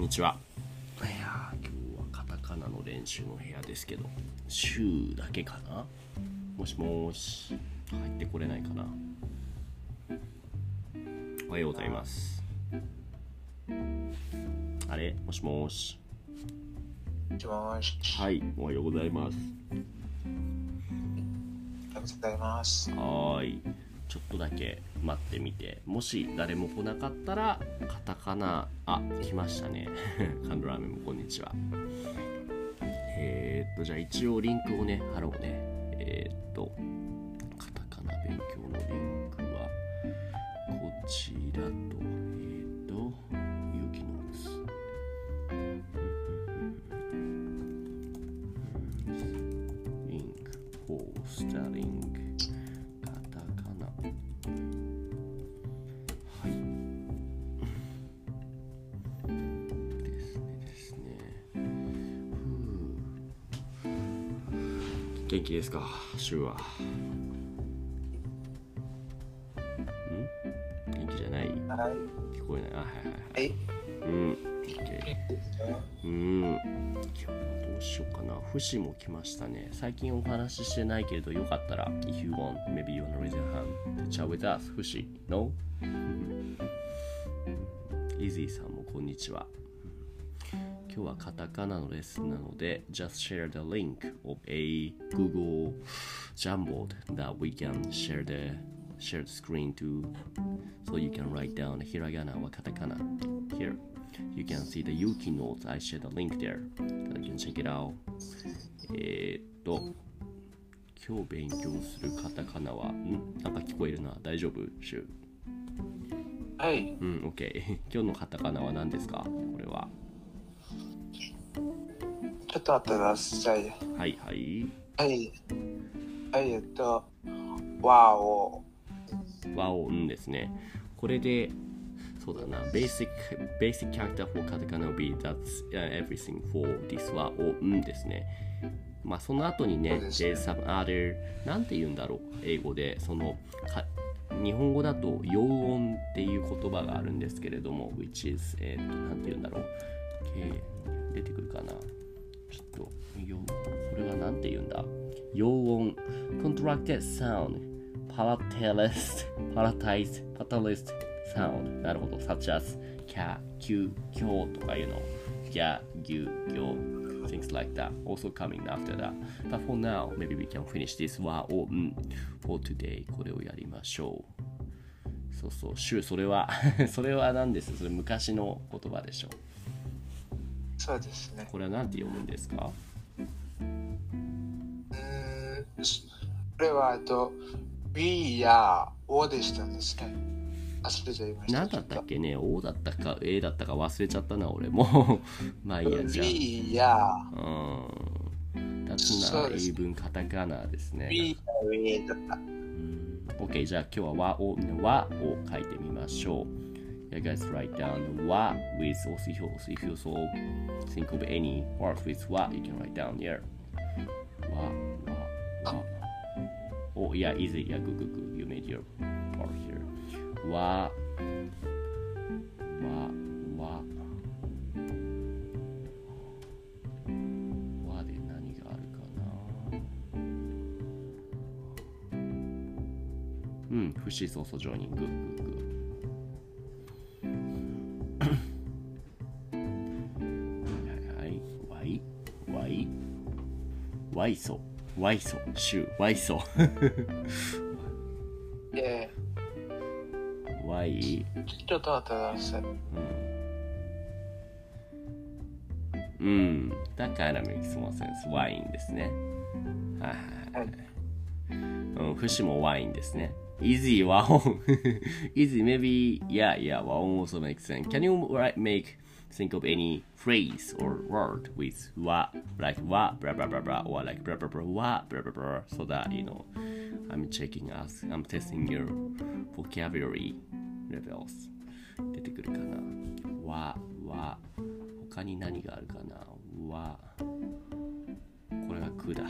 んにちは。いやー今日はカタカナの練習の部屋ですけど、週だけかな？もしもーし、入ってこれないかな？おはようございます。あれ？もしもーし。もしもし。はい、おはようございます。おはようございます。はーい。ちょっとだけ待ってみて、もし誰も来なかったら、カタカナ、あ、来ましたね。カンドラーメンもこんにちは。えー、っと、じゃあ一応リンクをね、貼ろうね。えー、っと、カタカナ勉強のリンクは、こちらと、ですか、週は。ん？元気じゃない？はい。聞こえないあ、はいはいはい。はい。うん。うん。今日はどうしようかな。フシも来ましたね。最近お話ししてないけれど、よかったら、if you want, maybe you wanna raise your hand to chat with us. No? イージーさんもこんにちは。今日はカタカナのレッスンなので、just share the link of a Google Jamboard that we can share the share the screen to so you can write down hiragana or katakana here. You can see the Yuki notes. I share the link there. You can check it out. えーっと、今日勉強するカタカナは、んなんか聞こえるな。大丈夫シュはい。うん、OK。今日のカタカナは何ですかこれは。ちょっと待ってください。はいはい。はい。はい、えっと、わお。和音ですね。これで、そうだな、basic, basic character for カタカナ will be that's、uh, everything for this 和音ですね。まあその後にね、ね there's some other なんて言うんだろう、英語で、その、か日本語だと陽音っていう言葉があるんですけれども、which is、えー、と、なんて言うんだろう、えー出てくるかな。ちょっと、陽これはなんて言うんだ陽音、contracted sound, palatalized, palatized, palatalized sound なるほど、such as キャ、キュ、キョとかいうの、ギャ、ギュ、ギョ things like that also coming after that but for now maybe we can finish this 和音 for today これをやりましょうそうそう、シュそれはそれは何ですそれ昔の言葉でしょうそうですね。これは何て読むんですか？うーん。これは、えっと、B や O でしたんですね。忘れちゃいました。何だったっけね O だったか A だったか忘れちゃったな俺も まあいいやじゃ B やあうんだつな英文カタカナですね B や A だった。うん OK じゃあ今日は和を和を書いてみましょう Yeah, guys, write down 和 with also if you, if you so think of any words with 和 you can write down here 和和和 Oh yeah, easy. Yeah, good, good, good. You made your part here. 和和和和で何があるかなうん、不思そうそうジョイニング。グッグッわいそ、わいそ、しゅ、わいそ。で、わい、ちょっと待ってください。うん。うん。だから makes more sense. ワインですね。はい。うん、節もワインですね。easy waon. easy, maybe, yeah, yeah, waon also makes sense. Can you make, think of any phrase or word with wa, like wa, blah, blah, blah, blah, or like blah, blah, blah, wa, blah, blah, blah, so that, you know, I'm checking us, I'm testing your vocabulary levels. 出てくるかなわ、わ、他に何があるかなわ、これがくだ。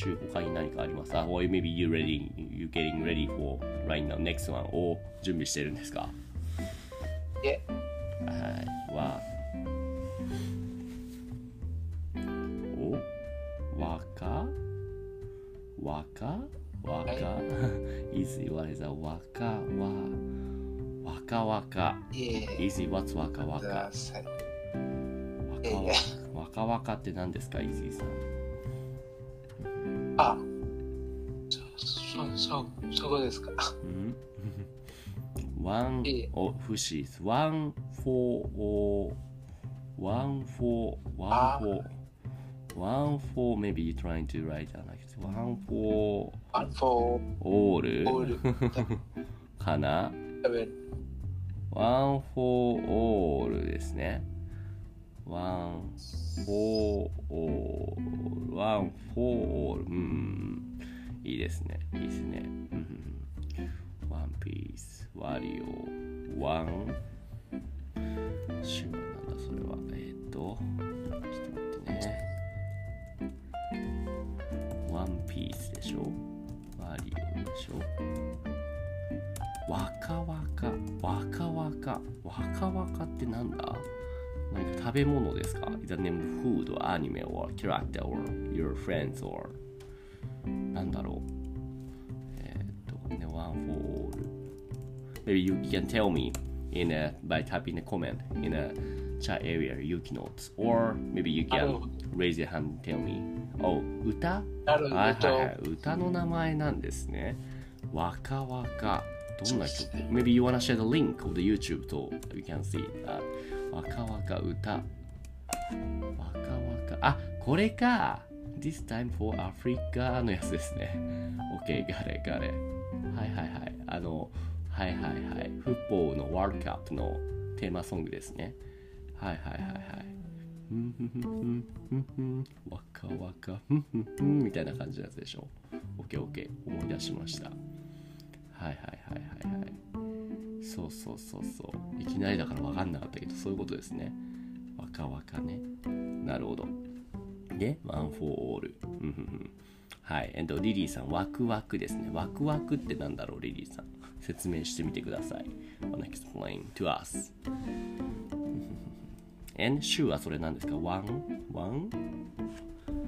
週他に何かありますか ?or maybe you ready, you getting ready for right now, next one を準備してるんですかいえ、はい。は、おわかわかわか ?easy, what is a わかわわかわか easy, what's わかわか。わかわわかわかって何ですか easy さん。あ、そ、そ、そ、そこですか。うん。ワンいい、お、フシーズ、ワン、フォー、お、ワン、フォー、ワン、フォー、ワン、フォー、maybe you trying to write down like this. ワン、フォー、ワン、フォー、オール？オール、かな？多分、one、for、all ですね。 one、for、all、one、for、all。うん、いいですね。いいですね。ワンピース、ワリオ、ワン、シュなんだそれは。えっ、ー、と、ちょっと待ってね。ワンピースでしょ？ワリオでしょ？わかわか、わかわか、わかわかってなんだ？何か食べ物ですか that name food or anime or character or your friends or なんだろうえーっとね、one for Maybe you can tell me in a, by typing a comment in a chat area, Yuki notes or maybe you can raise your hand and tell me Oh, 歌はいはいはど。い、歌の名前なんですね。わかわか。どんな曲 Maybe you wanna share the link of the YouTube so you can see that. わかわか歌。わかわか。あ、これか。This time for Africa のやつですね。OK, got it, got it. はいはいはい。あの、はいはいはい。フットボーのワールドカップのテーマソングですね。はいはいはいはい。ふんふんふんふんふんわかわかふんふんふんみたいな感じのやつでしょ。オッケーオッケー思い出しました。はいはいはいはいはい。そうそうそうそう。いきなりだから分かんなかったけど、そういうことですね。わかわかね。なるほど。で、 one・for・all。はい。えっと、リリーさん、ワクワクですね。ワクワクってなんだろう、リリーさん。説明してみてください。wanna explain to us. and 週はそれなんですか ?one? one?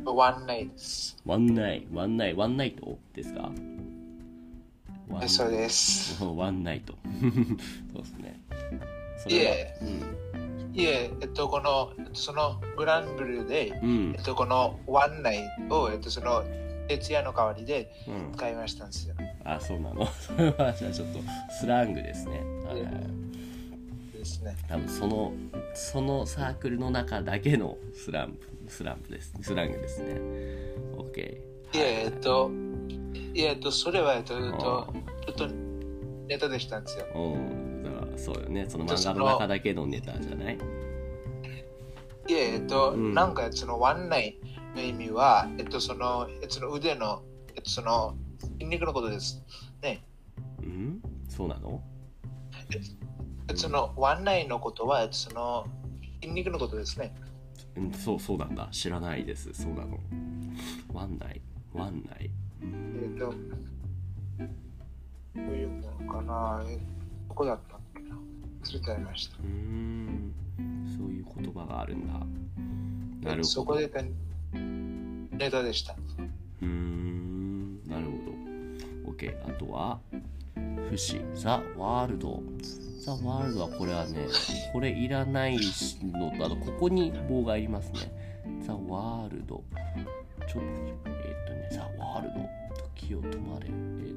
ワン？ナイトです。one night? one night? one night ですか？えそうです。ワンナイト。そうですね。そいえ、いえ、えっと、この、えっとそのグランブルーで、うん。うんえっと、このワンナイトを、えっと、その、徹夜の代わりでうん。使いましたんですよ。あ、そうなの。それはじゃあちょっとスラングですね。はいはいですね。多分そのそのサークルの中だけのスランプスランプですスラングですね OK いえ、えっと、いえ、えっと、それは、えっと、ちょっとネタでしたんですよ。うんだからそうよね。その漫画の中だけのネタじゃない？いえ、えっと、うん。なんか、そのワンナイトの意味は、えっと、その、えっと、その腕の、えっと、その、筋肉のことです。ね。うん？そうなの？えっと、その、ワンナイトのことは、えっと、その、筋肉のことですね。うんそうそうなんだ。知らないです。そうなの。ワンナイワンナイうえんっと、どういうものかなえどこだったっけな忘れちゃいました。うーんそういう言葉があるんだなるほどそこでたネタでした。うーんなるほど OK あとは不死。ザ・ワールド。ザ・ワールドはこれはね、これいらないのと、あとここに棒がいりますね。ザ・ワールド。ちょっと、時を止まれ。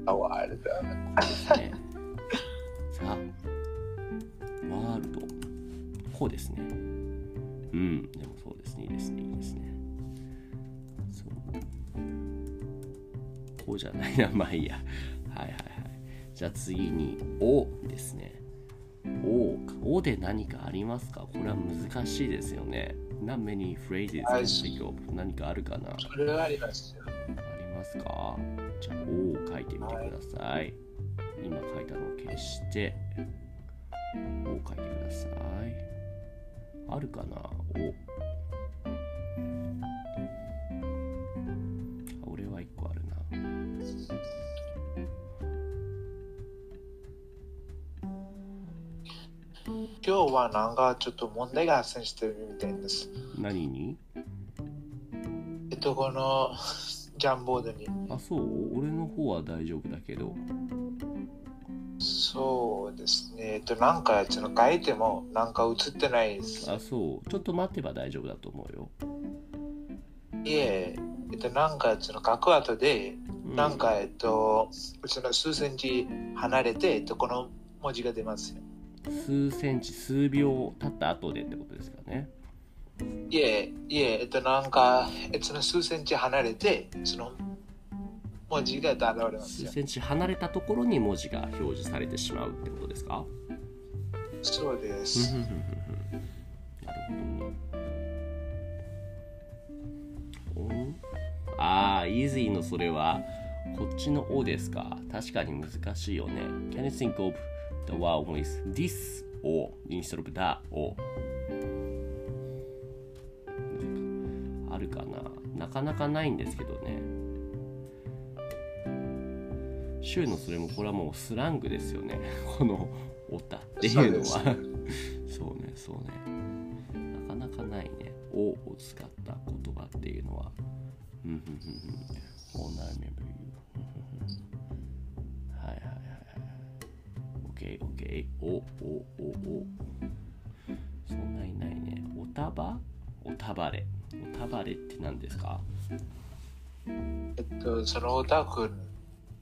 あ、ワールド。ですね。ザ・ワールド。こうですね。うん、でもそうですね、いいですね、いいですね。そう。こうじゃないな、まあいいや。はいはいはい。じゃあ次に、おですね。おか。おで何かありますか？これは難しいですよね。Not many phrases can think of 何かあるかな？あそれはありますよ。りますか？じゃあ、おを書いてみてください。今書いたのを消して、おを書いてください。あるかな？お。あ俺は一個あるな。今日はなんかちょっと問題が発生してるみたいです。何に？えっと、このジャンボードに。あ、そう？俺の方は大丈夫だけど。そうですね。えっと、なんかその書いてもなんか映ってないです。あ、そう。ちょっと待ってば大丈夫だと思うよ。いえ、えっと、なんかその書く後で、うなんかえっと、その数センチ離れて、えっと、この文字が出ますよ。数センチ、数秒経った後でってことですかね。いえ、いえ、えっと、なんか、えっと、その数センチ離れて、その文字が現れますよ。数センチ離れたところに文字が表示されてしまうってことですか？そうでふすなるほどああ、イージーのそれは、こっちの「お」ですか？確かに難しいよね。Can you think of the word with this or instead of that or? あるかななかなかないんですけどね。週のそれもこれはもうスラングですよね。この「おた」っていうのは。そうね、そうね。なかなかないね。おを使った言葉っていうのは。うんうんうんうん。はいはいはいはい。OK、OK。お、お、お、お。そんないないね。おたば？おたばれ。おたばれって何ですか？えっと、そのオタク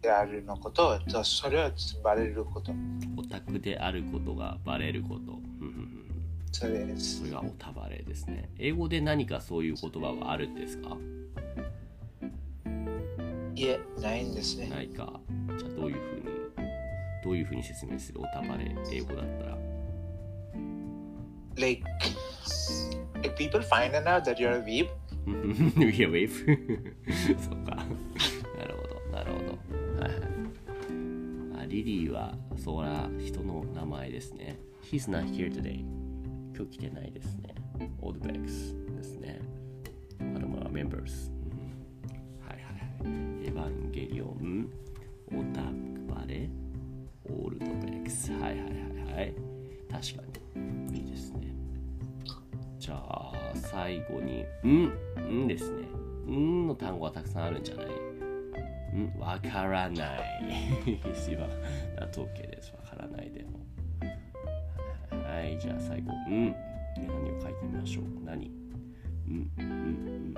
であるのこと、えっと、それはバレること。オタクであることがバレること。それですそれ。がおたばれですね。英語で何かそういう言葉はあるんですか？いえ、ないんですね。ないか。じゃあどういうふうに、どういうふうに説明する？おたばれ、英語だったら。Like, if people find out that you're a weeb, We are a wave そうか。なるほど、なるほど。はいはい。あリリーは、そら、人の名前ですね。He's not here today. 今日来てないですね。Old Bex ですね。まだまだ members。うんはいはいはい。エヴァンゲリオン、オタクバレ、オールドベックス。はいはいはいはい。確かに。いいですね。じゃあ、最後に、ん、んですね。んの単語はたくさんあるんじゃない？ん、わからない。一番、だと OK です。わからないでも。はい、じゃあ最後、ん。何を書いてみましょう？何？ん、ん、ん。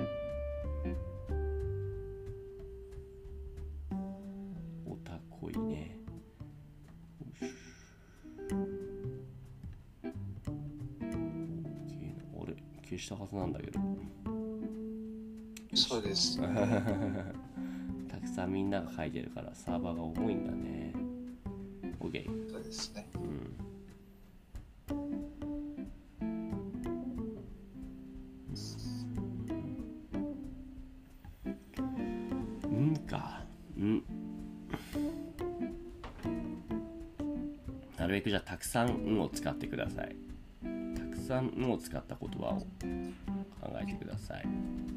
あれ消したはずなんだけど。そうです。たくさんみんなが書いてるからサーバーが重いんだね。OK。そうですね。うんか。うん。なるべくじゃあたくさん「ん」を使ってください。さん「ん」を使った言葉を考えてください。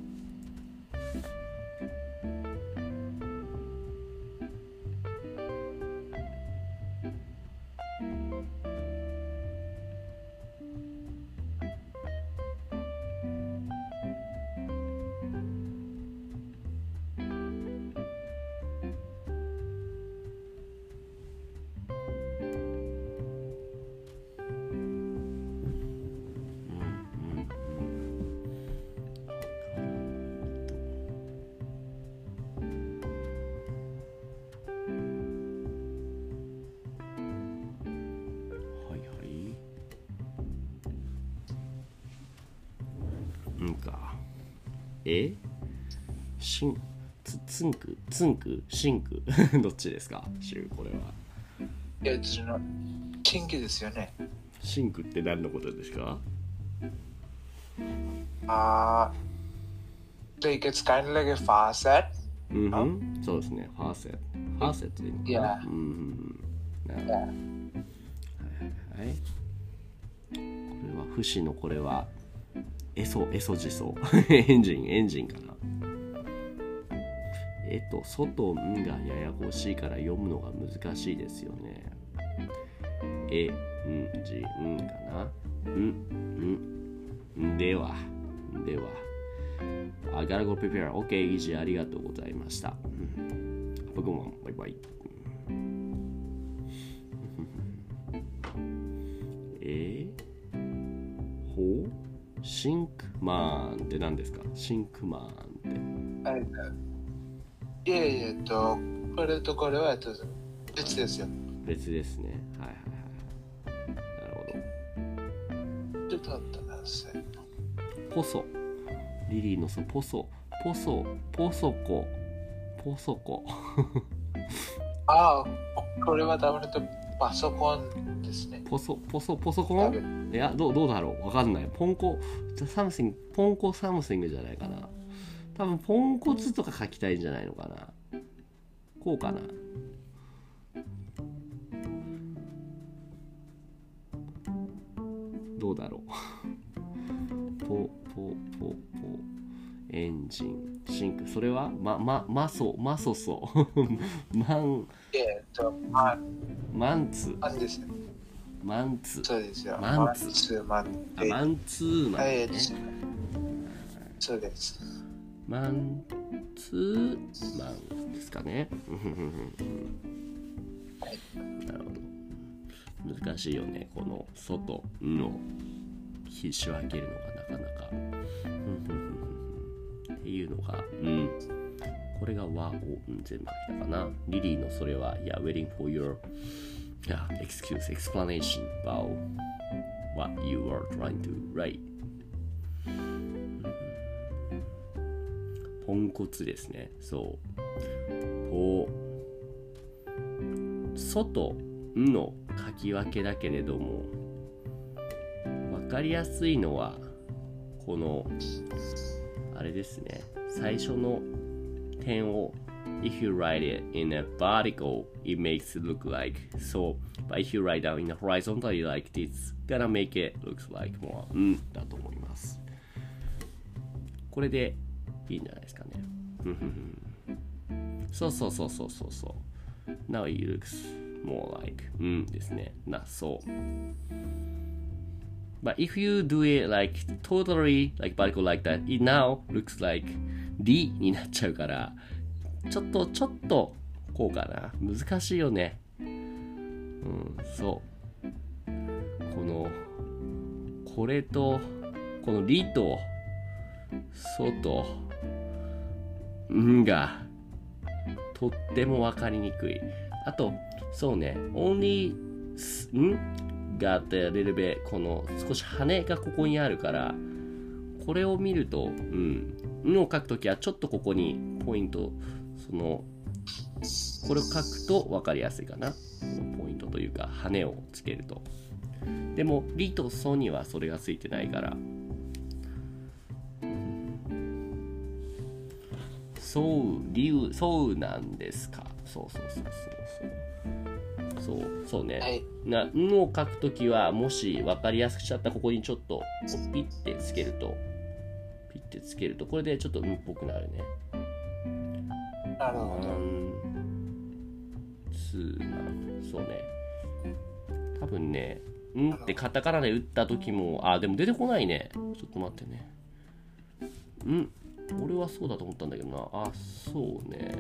え？シン、つ、つんく？つんく？シンクどっちですか？シュこれは。いや、その、新規ですよね。シンクって何のことですか？あー、like it's kind of like a faucet. うんふん、そうですね。ファーセット。ファーセットでいいのかな？るほど。Yeah. はい。これは、不死のこれは、エソ、エソジソ。エンジン、エンジンかな。えっと、外、んがややこしいから読むのが難しいですよね。え、ん、じ、んかな。ん、ん、では、では。I gotta go prepare. OK, イジありがとうございました。僕も、バイバイ。シンクマンって何ですか？シンクマンって。はい。いやいや、えっと、これとこれは、えっと、別ですよ。別ですね。はいはいはい。なるほど。ちょっと待ってください。ポソ。リリーのそポソ。ポソ。ポソコ。ポソコ。ああ、これは多分えっとパソコンですね。ポソ、ポソ、ポソコ多ン分いや、どうどうだろうわかんない。ポンコ、サムシング、ポンコサムシングじゃないかな。多分、ポンコツとか書きたいんじゃないのかな。こうかな。どうだろう。ポ、ポ、ポ、ポ、エンジン、シンク。それはま、ま、マソ、マソソ。マン、えマン、マンツ、マンですね。マンツ。そうですよ。マンツツ、マンあマンツーマンはい、ね。そうです。マンツーマンですかね。なるほど。難しいよね、この外の必死を開けるのがなかなか。っていうのが、うん。これが和を、うん、全部書いたかな。リリーのそれは、Yeah, waiting for your yeah, excuse, explanation about what you are trying to write. ポンコツですね。そう。ポ、外の書き分けだけれども、わかりやすいのは、この、あれですね。最初の点を、if you write it in a vertical, it makes it look like so. But if you write down in a horizontally like this, gonna make it looks like more うんだと思います。これでいいんじゃないですかね。ふんそうそうそうそうそうそう。Now it looks more like うんですね。な、そう。But if you do it like totally like vertical like that, it now looks like D になっちゃうから、ちょっとちょっとこうかな。難しいよね。うん、そう。この、これと、このリと、ソと、んが、とってもわかりにくい。あと、そうね、only んがあって a little bit この少し羽がここにあるから、これを見ると、うん、んを書くときはちょっとここにポイント、その、これを書くと分かりやすいかな。ポイントというか、羽をつけると。でも、リとソにはそれがついてないから、そう、理由、そうなんですか。そうそうそうそうそう。そう、そうね。はい。な、んを書くときは、もし分かりやすくしちゃったらここにちょっと、ピッてつけると、ピッてつけると、これでちょっとんっぽくなるね。なるほど。ン、ツーマン。そうね。多分ね、ん。ってカタカナで打った時も、あ、でも出てこないね。ちょっと待ってねう。ん。俺はそうだと思ったん。だけどな。あ、そうね。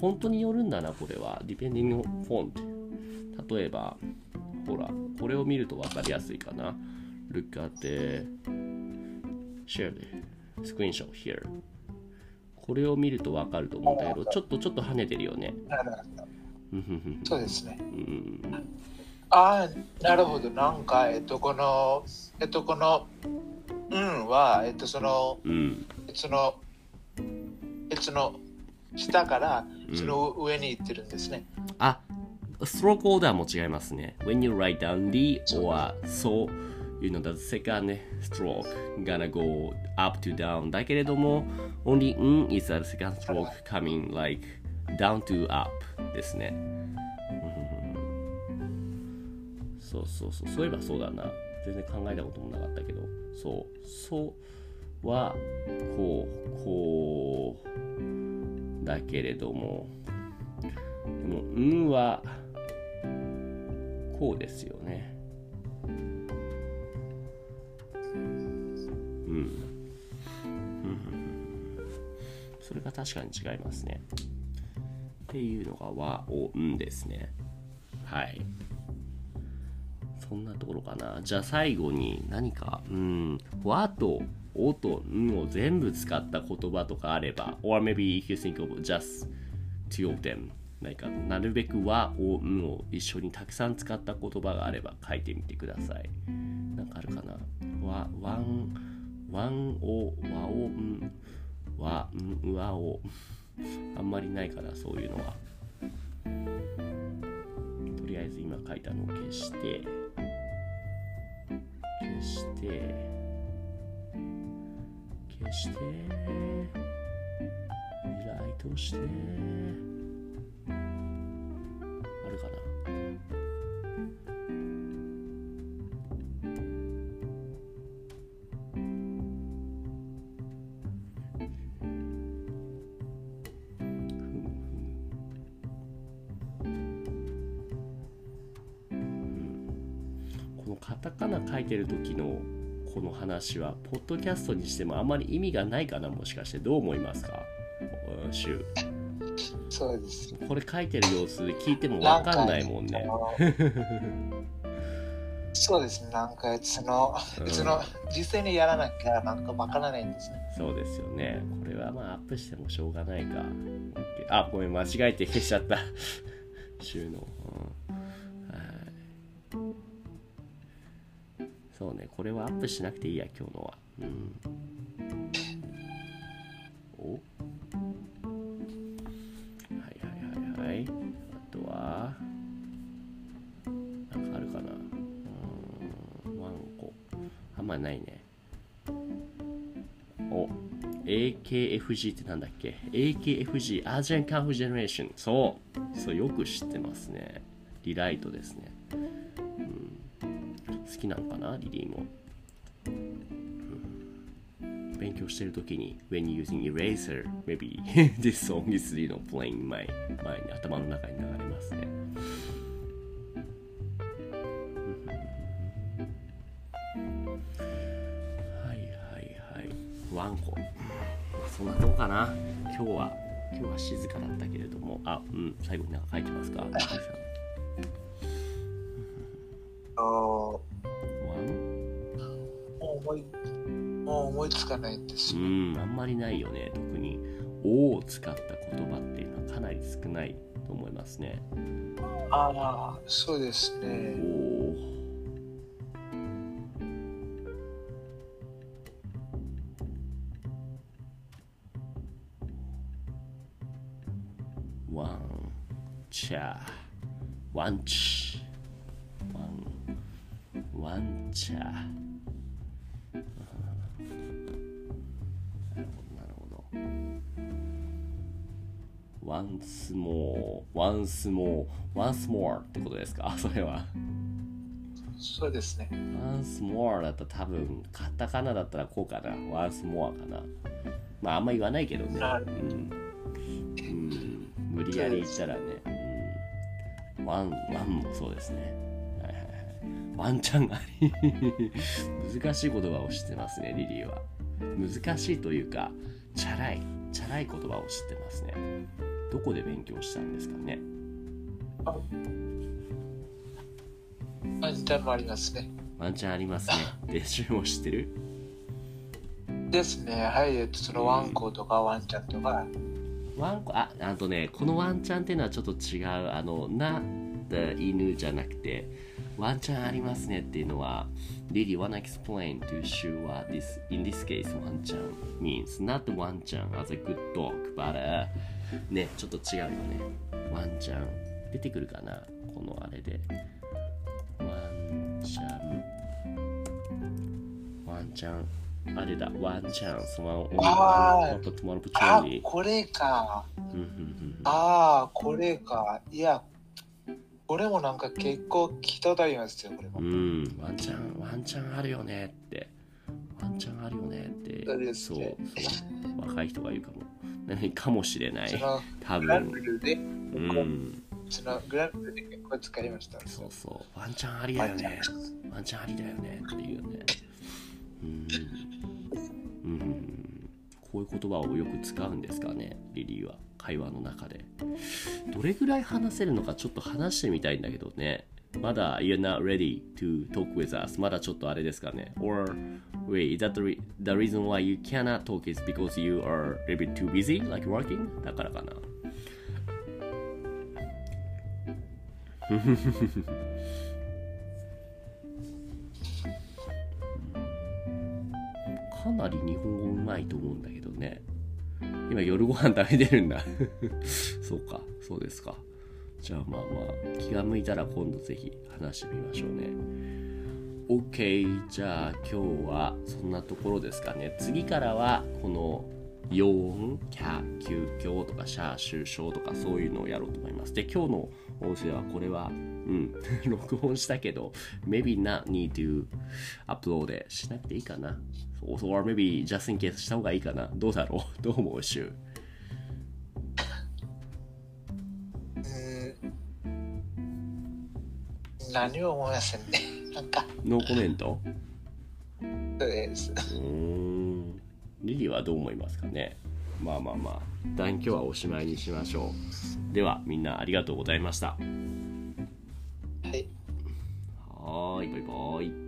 フォントによるん。だな、これは。depending on font。例えば、ほら、これを見ると分かりやすいかな。Look at the share the screenshot here. これを見ると分かると思うんだけど、ちょっとちょっと跳ねてるよね。そうですね。うんああ、なるほど。なんか、えっと、この、えっと、この、うんは、えっと、その、うん。その、えその、下からうんその上に行ってるんですね。あ、ストロークオーダーも違いますね。When you write down the or so, you know, the second stroke gonna go up to down. だけれども、only in is a second stroke coming like down to up ですね。うんそうそうそう。そういえばそうだな。全然考えたこともなかったけど。そう。そうは、こう、こう、だけれども、でも、んは、こうですよね。それが確かに違いますね。っていうのが和、お、んですね。はい。そんなところかな。じゃあ最後に何か、うん、和とおとんを全部使った言葉とかあれば、or maybe if you think of just two of them 何かなるべく和をんを一緒にたくさん使った言葉があれば書いてみてください。なんかあるかな？わ、わん、わんお、わおん、わん、わお。あんまりないからそういうのは。とりあえず今書いたのを消して、消して、消して、リライトして、あるかな？時のこの話はポッドキャストにしてもあまり意味がないかなもしかして。どう思いますか？うんシュそうです。これ書いてる様子聞いてもわかんないもんね。そうですね。なんか、その、うん。その、実際にやらなきゃなんかわからないんですね。そうですよね。これはまあアップしてもしょうがないか。あごめん間違えて消しちゃった。収納、そうねこれはアップしなくていいや今日のは。うん。お。はいはいはいはい。あとはなんかあるかな。うん。ワンコ。あんまないね。お。AKFG ってなんだっけ ?AKFG アジアンカンフジェネレーションそう。そうよく知ってますね。リライトですね、好きなのかなリリーも、うん。勉強してるときに When using eraser maybe this song is you know playing my 前に頭の中に流れますね。はいはいはい。ワンコ。そんなとこかな。今日は今日は静かだったけれども。あうん。最後に何か書いてますか？かないんですうよ。ん。あんまりないよね。特に「お」を使った言葉っていうのはかなり少ないと思いますね。ああ、そうですおね。おワンチャワンチワンワンチャな once more once more once more ってことですか？それは。そうですね。once more だったら多分カタカナだったらこうかな。once more かな。まああんま言わないけどね。うん、うん、無理やり言ったらね、うん、ワンワンもそうですね。はいはいはい。ワンチャンあり。難しい言葉を知ってますねリリーは。難しいというかチャラい。チャラい言葉を知ってますねどこで勉強したんですかね？ワンちゃんもありますね。ワンチャンありますね 練習も知ってる？ですね。はい、えっと、そのワンコとかワンちゃんとか、ワンコ？ああとねこのワンチャンっていうのはちょっと違うあのなった犬じゃなくて、ワンちゃんありますねっていうのは、you wanna explain to Shu what this, in this case, ワンちゃん means? Not ワンちゃん as a good dog, but、uh, ね、ちょっと違うよね。ワンちゃん。出てくるかな？このあれで。ワンちゃん。ワンちゃん。あれだ、ワンちゃん。そのああこれか。ああ、これか。いや、これもなんか結構聞いたことありますよ、これも。うん、ワンちゃん、ワンちゃんあるよねって。ワンちゃんあるよねって。そうそう。若い人が言うかも。何かもしれない。多グランブ分。ルで、うん。そのグランブルで結構使いました。そうそう。ワンちゃんありだよね。ワンちゃんありだよねっていうね。うん。うん。こういう言葉をよく使うんですかね、リリーは。会話の中で。どれぐらい話せるのかちょっと話してみたいんだけどね。まだ You're not ready to talk with us. まだちょっとあれですかね。Or, wait, is that the, re- the reason why you cannot talk is because you are a little bit too busy, like working? だからかな。かなり日本語うまいと思うんだけどね。今夜ご飯食べてるんだ。そうか、そうですか。じゃあまあまあ、気が向いたら今度ぜひ話してみましょうね。OK、じゃあ今日はそんなところですかね。次からはこの陽音、キャ、急遽とかシャー、シュ、ショーとかそういうのをやろうと思います。で、今日の音声はこれは、うん、録音したけど、maybe not need to upload しなくていいかな。or maybe just in case した方がいいかな。どうだろう？どう思う、シュうー何も思いませんね。なんか、ノーコメント？そうです。うーん。リリーはどう思いますかね？まあまあまあ、一旦今日はおしまいにしましょう。では、みんなありがとうございました。はい。はーい、バイバイ。